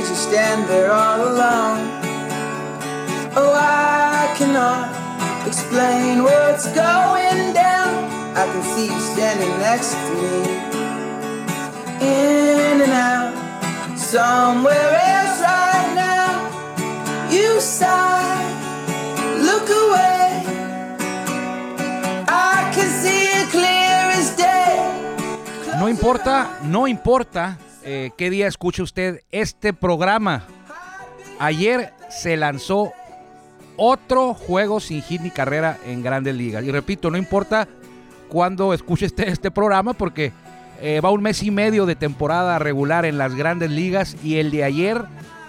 did you stand there all alone? Oh, I cannot explain what's going down. I can see you standing next to me. In and out, somewhere else right now. You sigh, look away. I can see it clear as day. No importa, no importa eh, qué día escuche usted este programa. Ayer se lanzó otro juego sin hit ni carrera en Grandes Ligas. Y repito, no importa cuándo escuche este, este programa porque eh, va un mes y medio de temporada regular en las Grandes Ligas y el de ayer,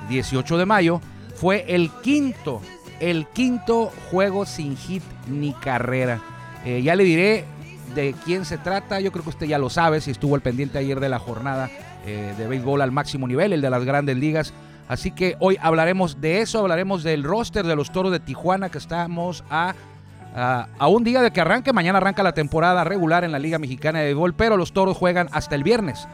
18 de mayo, fue el quinto, el quinto juego sin hit ni carrera. Eh, ya le diré de quién se trata, yo creo que usted ya lo sabe si estuvo al pendiente ayer de la jornada eh, de béisbol al máximo nivel, el de las grandes ligas. Así que hoy hablaremos de eso, hablaremos del roster de los Toros de Tijuana que estamos a, a, un día de que arranque. Mañana arranca la temporada regular en la Liga Mexicana de Béisbol, pero los Toros juegan hasta el viernes,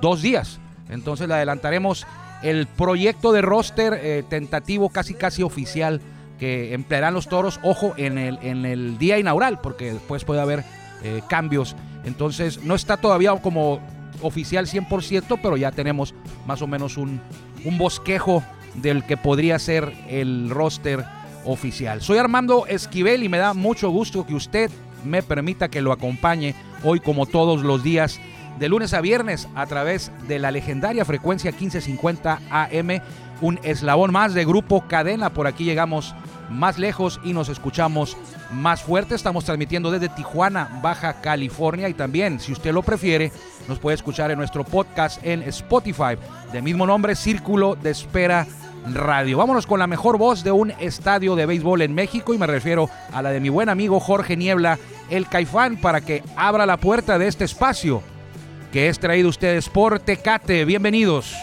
dos días. Entonces le adelantaremos el proyecto de roster eh, tentativo casi casi oficial que emplearán los Toros, ojo, en el, en el día inaugural, porque después puede haber eh, cambios. Entonces no está todavía como oficial 100%, pero ya tenemos más o menos un, un bosquejo del que podría ser el roster oficial. Soy Armando Esquivel y me da mucho gusto que usted me permita que lo acompañe hoy como todos los días de lunes a viernes a través de la legendaria frecuencia 1550 AM, un eslabón más de Grupo Cadena. Por aquí llegamos más lejos y nos escuchamos más fuerte. Estamos transmitiendo desde Tijuana, Baja California y también, si usted lo prefiere, nos puede escuchar en nuestro podcast en Spotify, de mismo nombre, Círculo de Espera Radio. Vámonos con la mejor voz de un estadio de béisbol en México y me refiero a la de mi buen amigo Jorge Niebla, el Caifán, para que abra la puerta de este espacio que es traído ustedes por Tecate. Bienvenidos.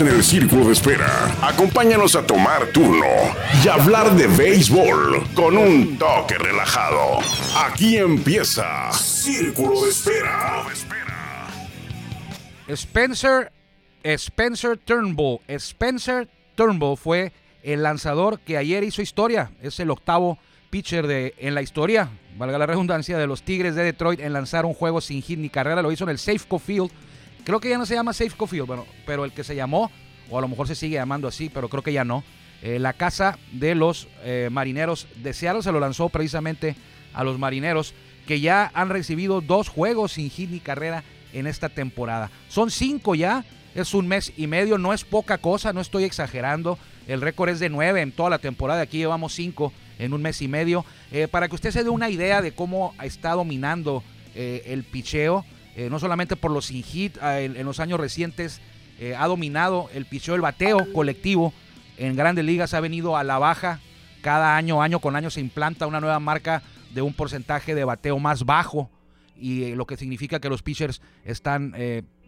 En el círculo de espera. Acompáñanos a tomar turno y hablar de béisbol con un toque relajado. Aquí empieza Círculo de Espera. Spencer, Spencer Turnbull. Spencer Turnbull fue el lanzador que ayer hizo historia. Es el octavo pitcher de, en la historia, valga la redundancia, de los Tigres de Detroit en lanzar un juego sin hit ni carrera. Lo hizo en el Safeco Field. Creo que ya no se llama Safeco Field, bueno, pero el que se llamó, o a lo mejor se sigue llamando así, pero creo que ya no. Eh, la casa de los eh, marineros de se lo lanzó precisamente a los marineros que ya han recibido dos juegos sin hit ni carrera en esta temporada. Son cinco ya, es un mes y medio, no es poca cosa, no estoy exagerando. El récord es de nueve en toda la temporada, aquí llevamos cinco en un mes y medio. Eh, para que usted se dé una idea de cómo está dominando el picheo, eh, no solamente por los sin hit, ah, en, los años recientes eh, ha dominado el picheo, el bateo colectivo en grandes ligas ha venido a la baja. Cada año, año con año se implanta una nueva marca de un porcentaje de bateo más bajo y eh, lo que significa que los pitchers están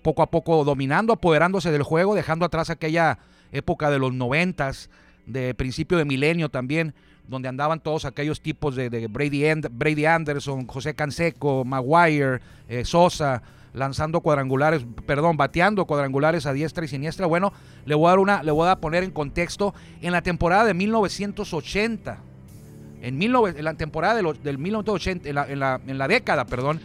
poco a poco dominando, apoderándose del juego, dejando atrás aquella época de los noventas, de principio de milenio también, donde andaban todos aquellos tipos de, Brady, And- Brady Anderson, José Canseco, Maguire, eh, Sosa, lanzando cuadrangulares, perdón, bateando cuadrangulares a diestra y siniestra. Bueno, le voy a dar una, le voy a poner en contexto en la temporada de 1980 en, 19 en la temporada de del 1980, en la, en la- en la década, perdón,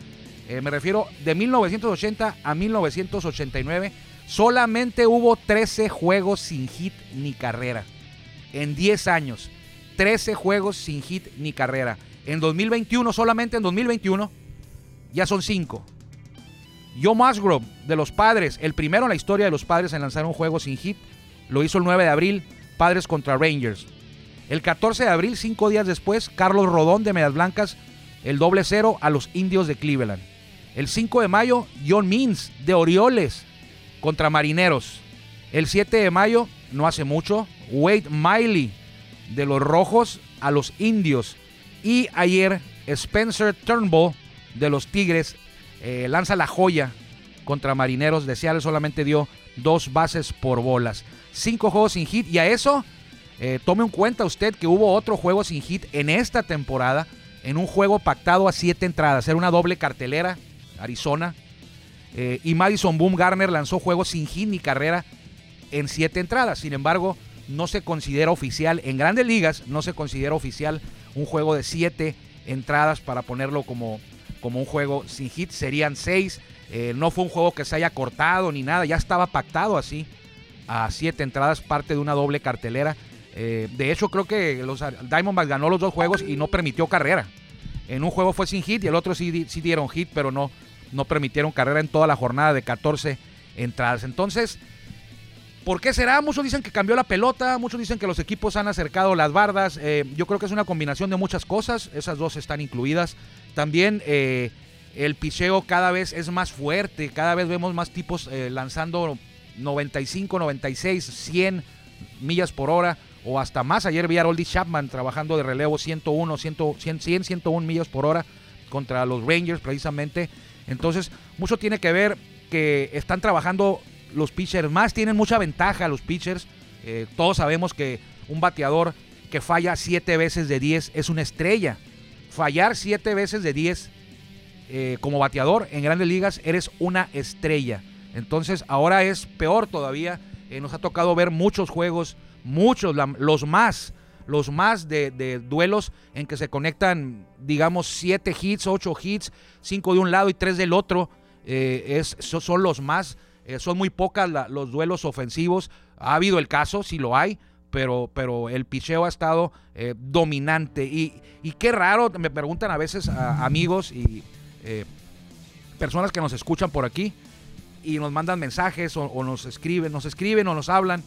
eh, me refiero de 1980 a 1989, solamente hubo 13 juegos sin hit ni carrera. En 10 años, 13 juegos sin hit ni carrera. En 2021, solamente en 2021, ya son 5. Joe Musgrove, de los Padres, el primero en la historia de los Padres en lanzar un juego sin hit, lo hizo el 9 de abril, Padres contra Rangers. El 14 de abril, cinco días después, Carlos Rodón de Medias Blancas, el doble cero a los Indios de Cleveland. El 5 de mayo, John Means de Orioles contra Marineros. El 7 de mayo, no hace mucho, Wade Miley de los Rojos a los Indios. Y ayer, Spencer Turnbull de los Tigres eh, lanza la joya contra Marineros de Seattle. Solamente dio dos bases por bolas. cinco juegos sin hit. Y a eso, eh, tome en cuenta usted que hubo otro juego sin hit en esta temporada, en un juego pactado a siete entradas. Era una doble cartelera, Arizona. Eh, y Madison Boom Garner lanzó juegos sin hit ni carrera en siete entradas. Sin embargo, no se considera oficial, en grandes ligas, no se considera oficial un juego de siete entradas para ponerlo como, como un juego sin hit. Serían seis. Eh, no fue un juego que se haya cortado ni nada, ya estaba pactado así a siete entradas, parte de una doble cartelera. Eh, de hecho, creo que los Diamondbacks ganó los dos juegos y no permitió carrera. En un juego fue sin hit y el otro sí, sí dieron hit, pero no, no permitieron carrera en toda la jornada de 14 entradas. Entonces, ¿por qué será? Muchos dicen que cambió la pelota, muchos dicen que los equipos han acercado las bardas. Eh, yo creo que es una combinación de muchas cosas, esas dos están incluidas. También eh, el picheo cada vez es más fuerte, cada vez vemos más tipos eh, lanzando 95, 96, 100 millas por hora o hasta más. Ayer vi a Roldy Chapman trabajando de relevo 101, 100, 100, 101 millas por hora contra los Rangers precisamente. Entonces, mucho tiene que ver que están trabajando los pitchers más, tienen mucha ventaja los pitchers. Eh, todos sabemos que un bateador que falla 7 veces de 10 es una estrella. Fallar 7 veces de 10 eh, como bateador en grandes ligas eres una estrella. Entonces ahora es peor todavía. Eh, nos ha tocado ver muchos juegos, muchos, los más, los más de, duelos en que se conectan, digamos, 7 hits, 8 hits, 5 de un lado y 3 del otro. Es, son los más, son muy pocas los duelos ofensivos. Ha habido el caso, si lo hay, pero, pero el picheo ha estado dominante. Y, y, qué raro, me preguntan a veces amigos y eh, personas que nos escuchan por aquí y nos mandan mensajes o, nos escriben, nos escriben o nos hablan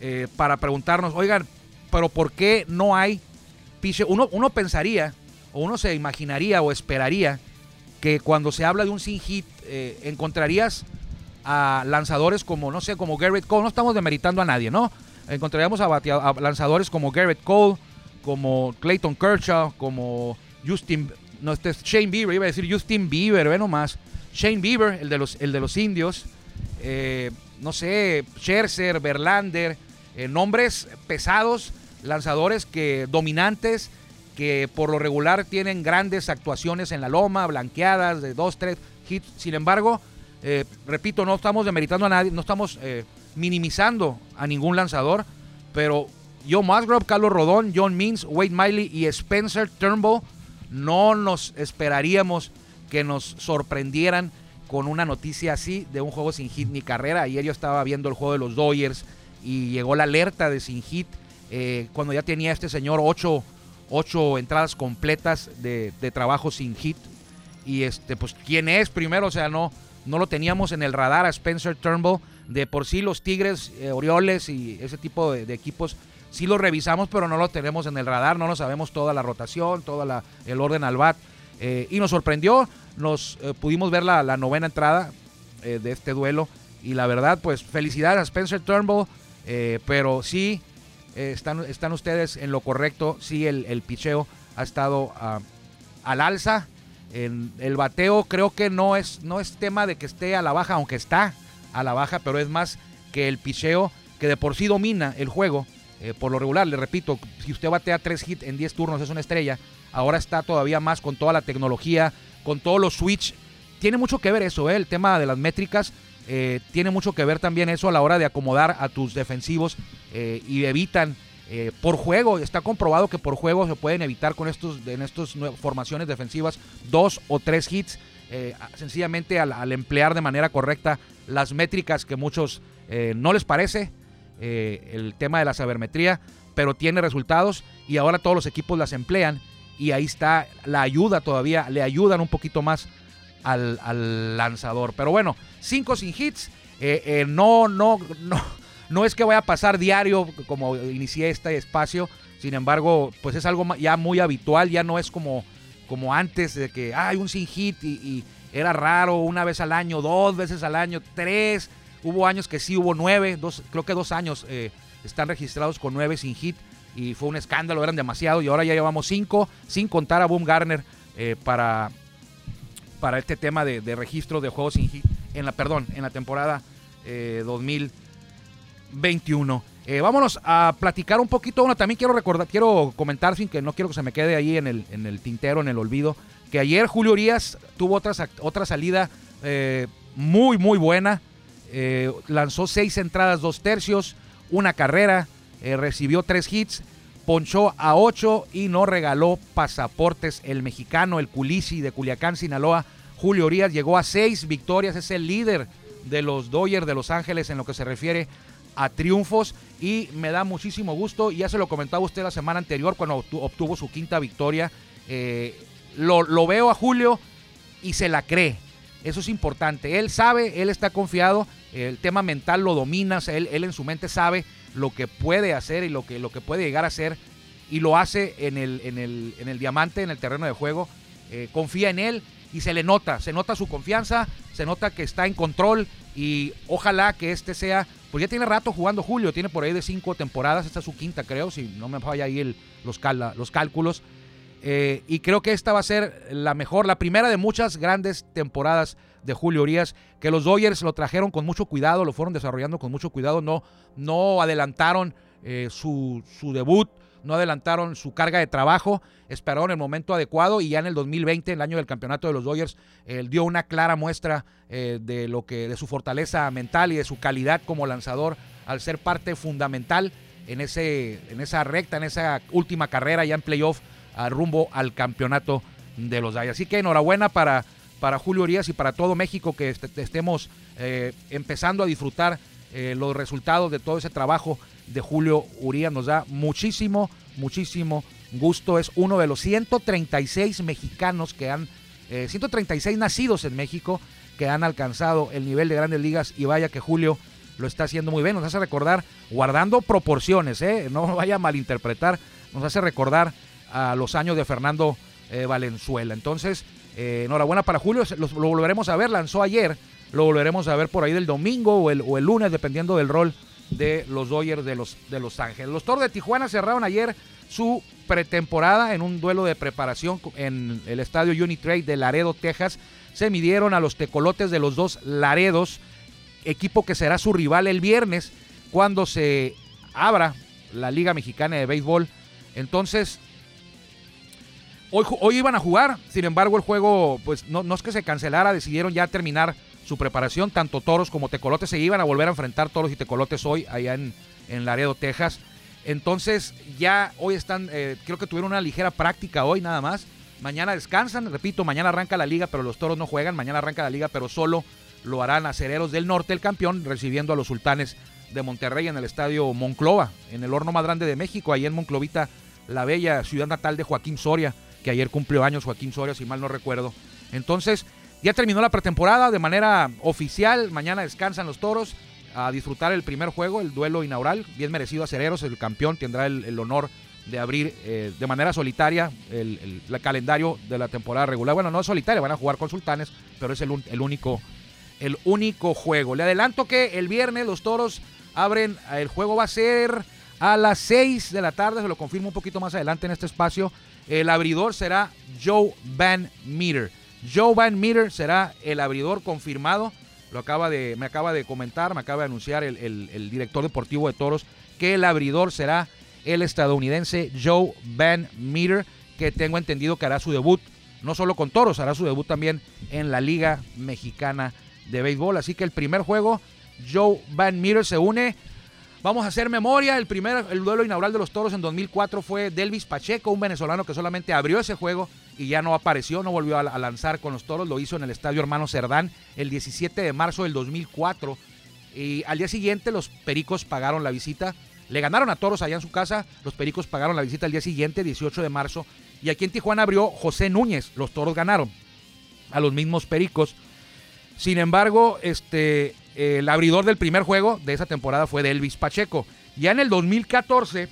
eh, para preguntarnos, oigan, pero ¿por qué no hay piche? Uno, uno pensaría o uno se imaginaría o esperaría que cuando se habla de un sin hit eh, encontrarías a lanzadores como, no sé, como Garrett Cole, no estamos demeritando a nadie, ¿no? Encontraríamos a, lanzadores como Garrett Cole, como Clayton Kershaw, como Justin no, este es Shane Bieber, iba a decir Justin Bieber, ve nomás. Shane Bieber, el de los, el de los indios. Eh, no sé, Scherzer, Verlander, eh, nombres pesados, lanzadores que dominantes, que por lo regular tienen grandes actuaciones en la loma, blanqueadas de dos, tres hits. Sin embargo, eh, repito, no estamos demeritando a nadie, no estamos minimizando a ningún lanzador, pero Joe Musgrove, Carlos Rodón, John Means, Wade Miley y Spencer Turnbull no nos esperaríamos que nos sorprendieran con una noticia así de un juego sin hit ni carrera. Ayer yo estaba viendo el juego de los Dodgers y llegó la alerta de sin hit eh, cuando ya tenía este señor ocho, entradas completas de, trabajo sin hit. Y este, pues, ¿quién es primero? O sea, no, no lo teníamos en el radar a Spencer Turnbull. De por sí los Tigres, eh, Orioles y ese tipo de equipos sí lo revisamos, pero no lo tenemos en el radar, no lo sabemos toda la rotación, todo el orden al bat. Eh, y nos sorprendió, nos eh, pudimos ver la, novena entrada de este duelo. Y la verdad, pues felicidades a Spencer Turnbull, pero sí están, están ustedes en lo correcto, sí el, el picheo ha estado ah, al alza. En el bateo creo que no es, no es tema de que esté a la baja, aunque está a la baja, pero es más que el picheo que de por sí domina el juego eh, por lo regular, le repito, si usted batea tres hits en 10 turnos es una estrella. Ahora está todavía más con toda la tecnología, con todos los switch. Tiene mucho que ver eso, ¿eh? el tema de las métricas. Eh, tiene mucho que ver también eso a la hora de acomodar a tus defensivos y evitan por juego. Está comprobado que por juego se pueden evitar con estos en estas formaciones defensivas dos o tres hits. sencillamente al, al, emplear de manera correcta las métricas que muchos no les parece eh, el tema de la sabermetría, pero tiene resultados y ahora todos los equipos las emplean y ahí está la ayuda todavía, le ayudan un poquito más al, lanzador. Pero bueno, cinco sin hits, eh, eh, no, no, no, no es que vaya a pasar diario como inicié este espacio, sin embargo, pues es algo ya muy habitual, ya no es como, como antes de que hay un sin hit y, era raro una vez al año, dos veces al año, tres. Hubo años que sí hubo nueve, dos, creo que dos años eh, están registrados con nueve sin hit y fue un escándalo, eran demasiado y ahora ya llevamos cinco, sin contar a Boom Garner eh, para, para este tema de, registro de juegos sin hit, en la, perdón, en la temporada 2000, 21. Eh, vámonos a platicar un poquito. Bueno, también quiero recordar, quiero comentar, sin que no quiero que se me quede ahí en el, en el tintero, en el olvido, que ayer Julio Urias tuvo otra, otra salida eh, muy, muy buena. Eh, lanzó seis entradas, dos tercios, una carrera, recibió tres hits, ponchó a ocho y no regaló pasaportes. El mexicano, el Culisi de Culiacán, Sinaloa, Julio Urias llegó a seis victorias, es el líder de los Dodgers de Los Ángeles en lo que se refiere a triunfos y me da muchísimo gusto. Ya se lo comentaba usted la semana anterior cuando obtuvo su quinta victoria. Eh, lo, veo a Julio y se la cree. Eso es importante. Él sabe, él está confiado. El tema mental lo domina. Él, él en su mente sabe lo que puede hacer y lo que, lo que puede llegar a hacer. Y lo hace en el, en el, en el diamante, en el terreno de juego. Eh, confía en él y se le nota. Se nota su confianza, se nota que está en control. Y ojalá que este sea pues ya tiene rato jugando Julio, tiene por ahí de cinco temporadas, esta es su quinta creo, si no me falla ahí el, los, los cálculos. Eh, y creo que esta va a ser la mejor, la primera de muchas grandes temporadas de Julio Urias, que los Dodgers lo trajeron con mucho cuidado, lo fueron desarrollando con mucho cuidado, no, no adelantaron eh, su, su debut, no adelantaron su carga de trabajo, esperaron el momento adecuado y ya en el 2020, el año del campeonato de los Dodgers, él dio una clara muestra eh, de lo que de su fortaleza mental y de su calidad como lanzador al ser parte fundamental en ese en esa recta, en esa última carrera ya en playoff a rumbo al campeonato de los Dodgers. Así que enhorabuena para para Julio Urias y para todo México que estemos eh, empezando a disfrutar eh, los resultados de todo ese trabajo de Julio Urias. Nos da muchísimo, muchísimo gusto. Es uno de los 136 mexicanos que han, 136 eh, nacidos en México que han alcanzado el nivel de grandes ligas y vaya que Julio lo está haciendo muy bien. Nos hace recordar, guardando proporciones, ¿eh? no vaya a malinterpretar, nos hace recordar a los años de Fernando eh, Valenzuela. Entonces, enhorabuena para Julio, lo, volveremos a ver, lanzó ayer, lo volveremos a ver por ahí del domingo o el lunes, dependiendo del rol de los Dodgers de los, de los Ángeles. Los Toros de Tijuana cerraron ayer su pretemporada en un duelo de preparación en el estadio Unitrade de Laredo, Texas. Se midieron a los tecolotes de los dos Laredos, equipo que será su rival el viernes cuando se abra la Liga Mexicana de Béisbol. Entonces, hoy, hoy iban a jugar, sin embargo el juego, pues no, no es que se cancelara, decidieron ya terminar su preparación. Tanto toros como tecolotes se iban a volver a enfrentar toros y tecolotes hoy allá en, en Laredo, Texas. Entonces ya hoy están, eh, creo que tuvieron una ligera práctica hoy nada más. Mañana descansan, repito, mañana arranca la liga, pero los toros no juegan. Mañana arranca la liga, pero solo lo harán acereros del norte, el campeón, recibiendo a los sultanes de Monterrey en el estadio Monclova, en el horno más grande de México, ahí en Monclovita, la bella ciudad natal de Joaquín Soria, que ayer cumplió años Joaquín Soria, si mal no recuerdo. Entonces, ya terminó la pretemporada de manera oficial. Mañana descansan los toros a disfrutar el primer juego, el duelo inaugural. Bien merecido a Cereros, el campeón tendrá el, honor de abrir eh, de manera solitaria el, calendario de la temporada regular. Bueno, no es solitaria, van a jugar con sultanes, pero es el, único, el único juego. Le adelanto que el viernes los toros abren, el juego va a ser a las 6 de la tarde, se lo confirmo un poquito más adelante en este espacio. El abridor será Joe Van Meter. Joe Van Meter será el abridor confirmado. Lo acaba de, me acaba de comentar, me acaba de anunciar el, director deportivo de Toros que el abridor será el estadounidense Joe Van Meter, que tengo entendido que hará su debut, no solo con Toros, hará su debut también en la Liga Mexicana de Béisbol. Así que el primer juego, Joe Van Meter se une. Vamos a hacer memoria. El primer, el duelo inaugural de los Toros en 2004 fue Delvis Pacheco, un venezolano que solamente abrió ese juego y ya no apareció, no volvió a, lanzar con los toros, lo hizo en el Estadio Hermano Cerdán el 17 de marzo del 2004 y al día siguiente los Pericos pagaron la visita, le ganaron a toros allá en su casa, los Pericos pagaron la visita el día siguiente, 18 de marzo, y aquí en Tijuana abrió José Núñez, los toros ganaron a los mismos Pericos. Sin embargo, este, el abridor del primer juego de esa temporada fue de Elvis Pacheco. Ya en el 2014,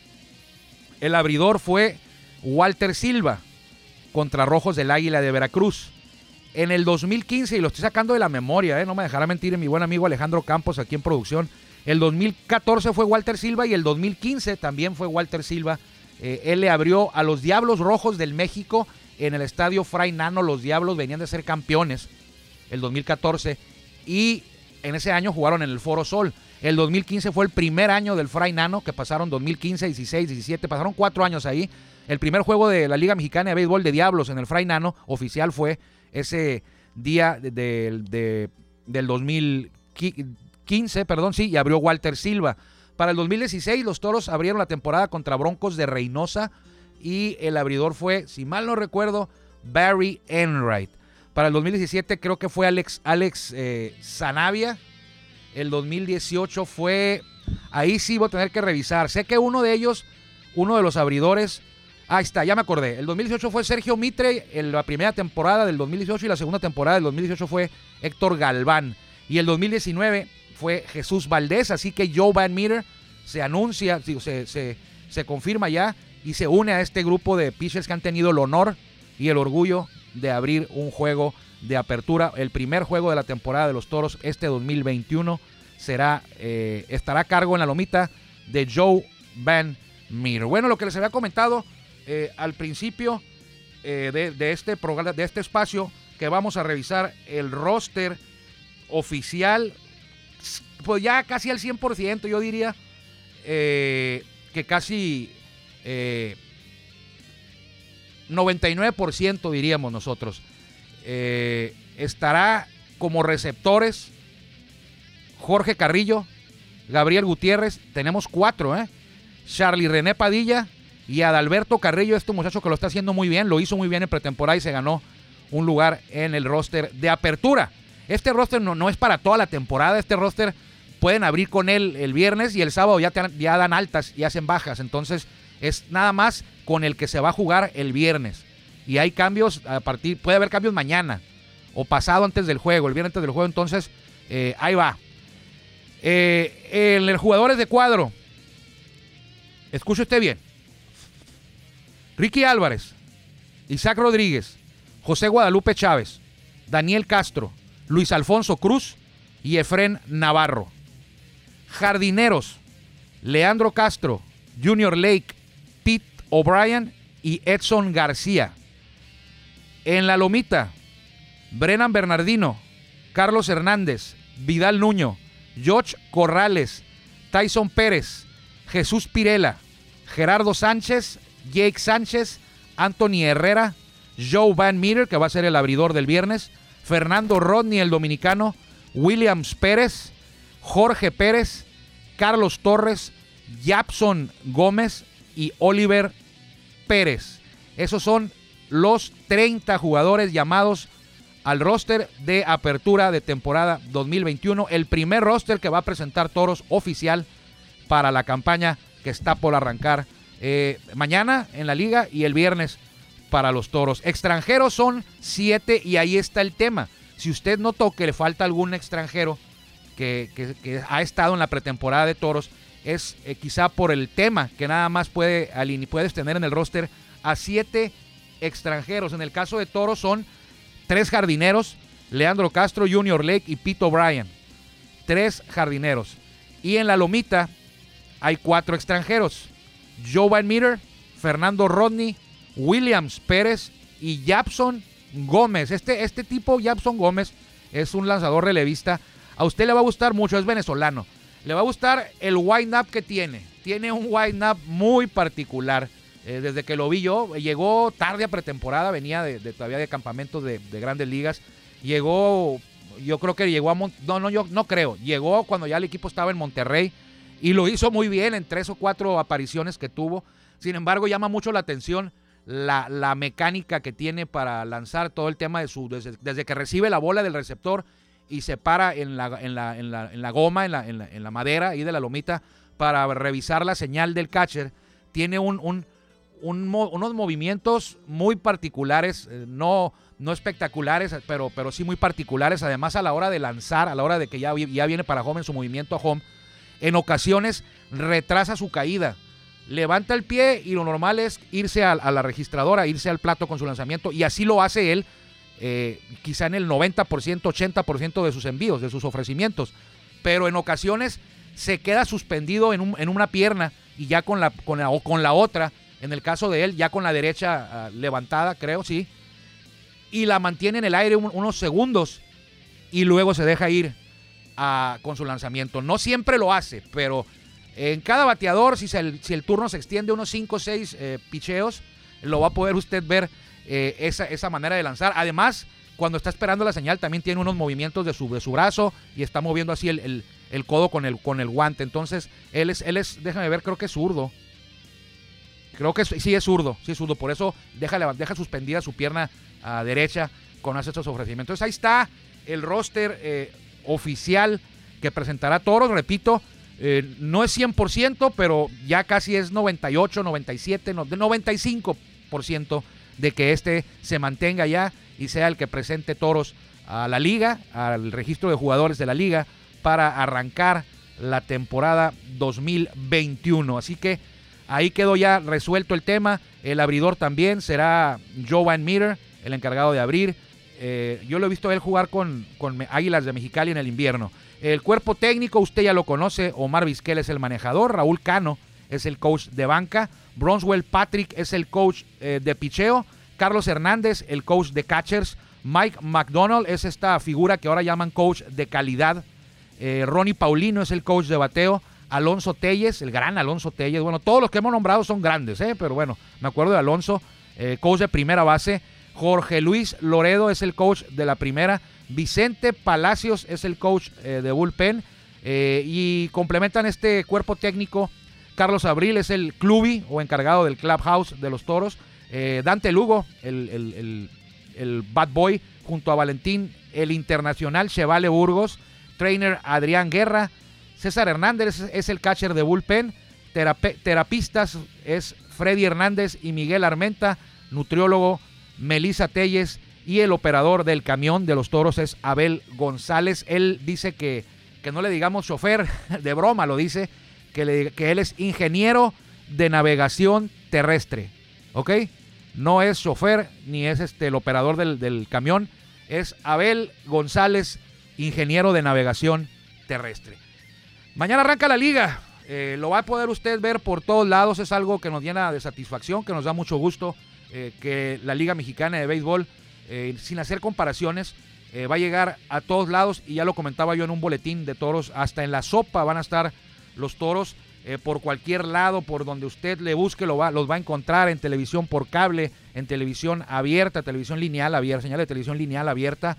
el abridor fue Walter Silva contra Rojos del Águila de Veracruz. En el 2015, y lo estoy sacando de la memoria, ¿eh? no me dejará mentir mi buen amigo Alejandro Campos aquí en producción. El 2014 fue Walter Silva y el 2015 también fue Walter Silva. Eh, él le abrió a los Diablos Rojos del México en el estadio Fray Nano. Los Diablos venían de ser campeones el 2014 y en ese año jugaron en el Foro Sol. El 2015 fue el primer año del Fray Nano, que pasaron 2015, 16, 17, pasaron cuatro años ahí. El primer juego de la Liga Mexicana de Béisbol de Diablos en el Fray Nano oficial fue ese día del 2015, perdón, sí, y abrió Walter Silva. Para el 2016 los Toros abrieron la temporada contra Broncos de Reynosa y el abridor fue, si mal no recuerdo, Barry Enright. Para el 2017 creo que fue Alex, Alex eh, Zanavia. El 2018 fue, ahí sí voy a tener que revisar. Sé que uno de ellos, uno de los abridores, ahí está, ya me acordé. El 2018 fue Sergio Mitre en la primera temporada del 2018 y la segunda temporada del 2018 fue Héctor Galván. Y el 2019 fue Jesús Valdés, así que Joe Van Meter se anuncia, se, se, se confirma ya y se une a este grupo de pitchers que han tenido el honor y el orgullo de abrir un juego de apertura. El primer juego de la temporada de los Toros este 2021 será, eh, estará a cargo en la lomita de Joe Van Meter. Bueno, lo que les había comentado eh, al principio eh, de, este programa, de este espacio, que vamos a revisar el roster oficial pues ya casi al 100%, yo diría eh, que casi eh, 99% diríamos nosotros. Estará como receptores Jorge Carrillo, Gabriel Gutiérrez, tenemos cuatro, ¿eh? Charlie René Padilla y Adalberto Carrillo, este muchacho que lo está haciendo muy bien, lo hizo muy bien en pretemporada y se ganó un lugar en el roster de apertura. Este roster no, no es para toda la temporada, este roster pueden abrir con él el viernes y el sábado ya, te, ya dan altas y hacen bajas. Entonces es nada más con el que se va a jugar el viernes. Y hay cambios a partir, puede haber cambios mañana o pasado antes del juego, el viernes antes del juego. Entonces eh, ahí va. Eh, en el jugadores de cuadro, escuche usted bien. Ricky Álvarez, Isaac Rodríguez, José Guadalupe Chávez, Daniel Castro, Luis Alfonso Cruz y Efren Navarro. Jardineros, Leandro Castro, Junior Lake, Pete O'Brien y Edson García. En la lomita, Brennan Bernardino, Carlos Hernández, Vidal Nuño, George Corrales, Tyson Pérez, Jesús Pirela, Gerardo Sánchez, Jake Sánchez, Anthony Herrera, Joe Van Meter, que va a ser el abridor del viernes, Fernando Rodney, el dominicano, Williams Pérez, Jorge Pérez, Carlos Torres, Japson Gómez y Oliver Pérez. Esos son los 30 jugadores llamados al roster de apertura de temporada 2021. El primer roster que va a presentar Toros oficial para la campaña que está por arrancar eh, mañana en la liga y el viernes para los Toros. Extranjeros son siete y ahí está el tema. Si usted notó que le falta algún extranjero que, ha estado en la pretemporada de Toros, es eh, quizá por el tema que nada más puede, puedes tener en el roster a siete extranjeros. En el caso de Toros son tres jardineros, Leandro Castro, Junior Lake y Pete O'Brien. Tres jardineros. Y en la lomita hay cuatro extranjeros. Joe Van Meter, Fernando Rodney, Williams Pérez y Japson Gómez. Este, este tipo, Japson Gómez, es un lanzador relevista. A usted le va a gustar mucho, es venezolano. Le va a gustar el wind-up que tiene. Tiene un wind-up muy particular. Eh, desde que lo vi yo, llegó tarde a pretemporada, venía de, todavía de campamentos de, grandes ligas. Llegó, yo creo que llegó a... no, no, yo no creo. Llegó cuando ya el equipo estaba en Monterrey y lo hizo muy bien en tres o cuatro apariciones que tuvo. Sin embargo, llama mucho la atención la, mecánica que tiene para lanzar todo el tema de su. Desde, que recibe la bola del receptor y se para en la, en la, en la, en la goma, en la, en la, madera y de la lomita para revisar la señal del catcher, tiene un, un, unos movimientos muy particulares, eh, no, no espectaculares, pero, pero sí muy particulares. Además, a la hora de lanzar, a la hora de que ya, ya viene para home en su movimiento a home, en ocasiones retrasa su caída. Levanta el pie y lo normal es irse a, la registradora, irse al plato con su lanzamiento y así lo hace él, eh, quizá en el 90%, 80% de sus envíos, de sus ofrecimientos, pero en ocasiones se queda suspendido en, una pierna y ya con la, la, con la otra, en el caso de él, ya con la derecha ah, levantada, creo, sí, y la mantiene en el aire unos segundos y luego se deja ir con su lanzamiento. No siempre lo hace, pero en cada bateador, si, el, si el turno se extiende unos 5 o 6 eh, picheos, lo va a poder usted ver eh, esa, esa, manera de lanzar. Además, cuando está esperando la señal, también tiene unos movimientos de su, de su brazo y está moviendo así el, el, codo con el, con el guante. Entonces, él es, él es, déjame ver, creo que es zurdo. Creo que sí es zurdo, sí es zurdo. Por eso deja, deja suspendida su pierna a derecha con estos ofrecimientos. Ahí está el roster eh, oficial que presentará Toros. Repito, eh, no es 100%, pero ya casi es 98, 97, 95% de que este se mantenga ya y sea el que presente Toros a la liga, al registro de jugadores de la liga, para arrancar la temporada 2021. Así que ahí quedó ya resuelto el tema. El abridor también será Joe Van Meter, el encargado de abrir. Eh, yo lo he visto él jugar con, con Águilas de Mexicali en el invierno. El cuerpo técnico, usted ya lo conoce, Omar Vizquel es el manejador, Raúl Cano es el coach de banca, Bronswell Patrick es el coach eh, de picheo, Carlos Hernández el coach de catchers, Mike McDonald es esta figura que ahora llaman coach de calidad, eh, Ronnie Paulino es el coach de bateo, Alonso Telles, el gran Alonso Telles, bueno, todos los que hemos nombrado son grandes, ¿eh? pero bueno, me acuerdo de Alonso, coach de primera base, Jorge Luis Loredo es el coach de la primera, Vicente Palacios es el coach eh, de bullpen eh, y complementan este cuerpo técnico. Carlos Abril es el cluby o encargado del clubhouse de los toros. Eh, Dante Lugo, el, bad boy, junto a Valentín, el internacional Chevale Burgos. Trainer Adrián Guerra. César Hernández es, el catcher de bullpen. terapistas es Freddy Hernández y Miguel Armenta. Nutriólogo Melissa Telles y el operador del camión de los toros es Abel González. Él dice que, que no le digamos chofer, de broma lo dice, que, que él es ingeniero de navegación terrestre. ¿Ok? No es chofer ni es este, el operador del, camión, es Abel González, ingeniero de navegación terrestre. Mañana arranca la liga. Eh, lo va a poder usted ver por todos lados. Es algo que nos llena de satisfacción, que nos da mucho gusto eh, que la Liga Mexicana de Béisbol eh, sin hacer comparaciones, eh, va a llegar a todos lados y ya lo comentaba yo en un boletín de toros, hasta en la sopa van a estar los toros por cualquier lado, por donde usted le busque, lo va, los va a encontrar en televisión por cable, en televisión abierta, televisión lineal abierta, señal de televisión lineal abierta,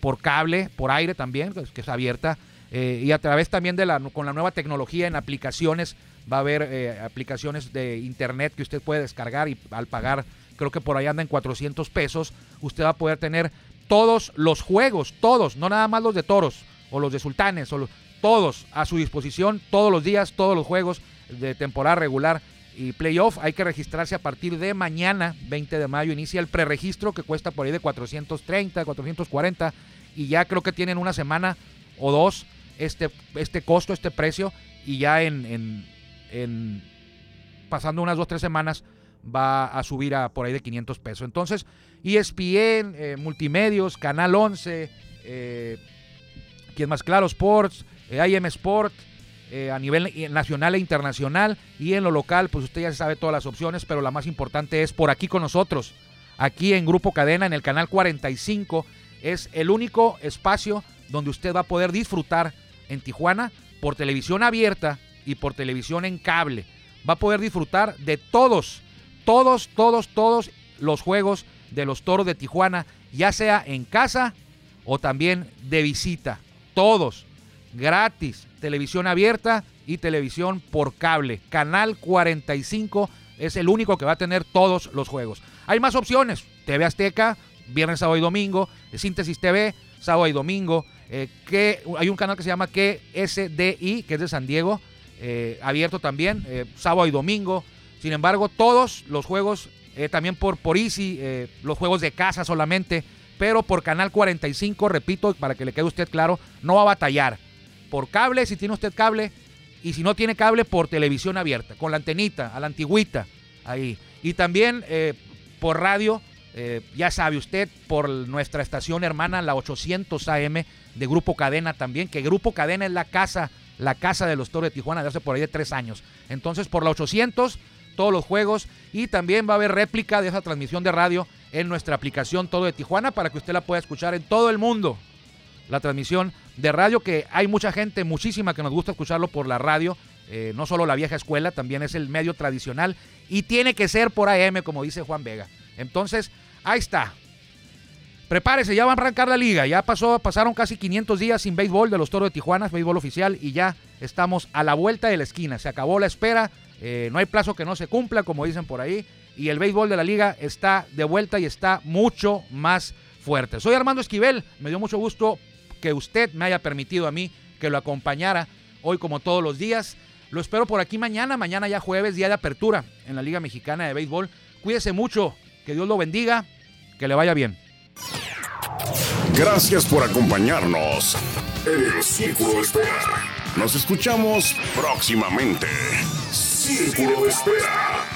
por cable, por aire también, que es abierta, y a través también de la, con la nueva tecnología en aplicaciones, va a haber aplicaciones de internet que usted puede descargar y al pagar creo que por ahí anda en 400 pesos, usted va a poder tener todos los juegos, todos, no nada más los de toros o los de sultanes, o todos a su disposición, todos los días, todos los juegos de temporada regular y playoff. Hay que registrarse a partir de mañana, 20 de mayo, inicia el preregistro que cuesta por ahí de 430, 440 y ya creo que tienen una semana o dos este, este costo, este precio y ya en, en, en pasando unas dos, tres semanas va a subir a por ahí de 500 pesos. Entonces, ESPN, eh, Multimedios, Canal 11, eh, ¿quién más? Claro Sports, eh, IM Sport, eh, a nivel nacional e internacional. Y en lo local, pues usted ya sabe todas las opciones, pero la más importante es por aquí con nosotros, aquí en Grupo Cadena, en el canal 45. Es el único espacio donde usted va a poder disfrutar en Tijuana por televisión abierta y por televisión en cable. Va a poder disfrutar de todos todos, todos, todos los juegos de los Toros de Tijuana, ya sea en casa o también de visita. Todos, gratis, televisión abierta y televisión por cable. Canal 45 es el único que va a tener todos los juegos. Hay más opciones, TV Azteca, viernes, sábado y domingo, Síntesis TV, sábado y domingo, eh, que hay un canal que se llama KSDI, que es de San Diego, eh, abierto también, eh, sábado y domingo, sin embargo, todos los juegos, eh, también por, por Easy, eh, los juegos de casa solamente, pero por Canal 45, repito, para que le quede usted claro, no va a batallar. Por cable, si tiene usted cable, y si no tiene cable, por televisión abierta, con la antenita, a la antigüita, ahí. Y también eh, por radio, ya sabe usted, por nuestra estación hermana, la 800 AM de Grupo Cadena también, que Grupo Cadena es la casa, la casa de los Toros de Tijuana de hace por ahí de tres años. Entonces, por la 800 todos los juegos y también va a haber réplica de esa transmisión de radio en nuestra aplicación Todo de Tijuana para que usted la pueda escuchar en todo el mundo. la transmisión de radio, que hay mucha gente, muchísima, que nos gusta escucharlo por la radio. Eh, no solo la vieja escuela, también es el medio tradicional y tiene que ser por AM, como dice Juan Vega. Entonces, ahí está. Prepárese, ya va a arrancar la liga. Ya pasó, pasaron casi 500 días sin béisbol de los Toros de Tijuana, béisbol oficial, y ya estamos a la vuelta de la esquina. Se acabó la espera, eh, no hay plazo que no se cumpla, como dicen por ahí, y el béisbol de la liga está de vuelta y está mucho más fuerte. Soy Armando Esquivel, me dio mucho gusto que usted me haya permitido a mí que lo acompañara hoy como todos los días. Lo espero por aquí mañana, mañana ya jueves, día de apertura en la Liga Mexicana de Béisbol. Cuídese mucho, que Dios lo bendiga, que le vaya bien. Gracias por acompañarnos en el Círculo Espera. Nos escuchamos próximamente. Círculo de Espera.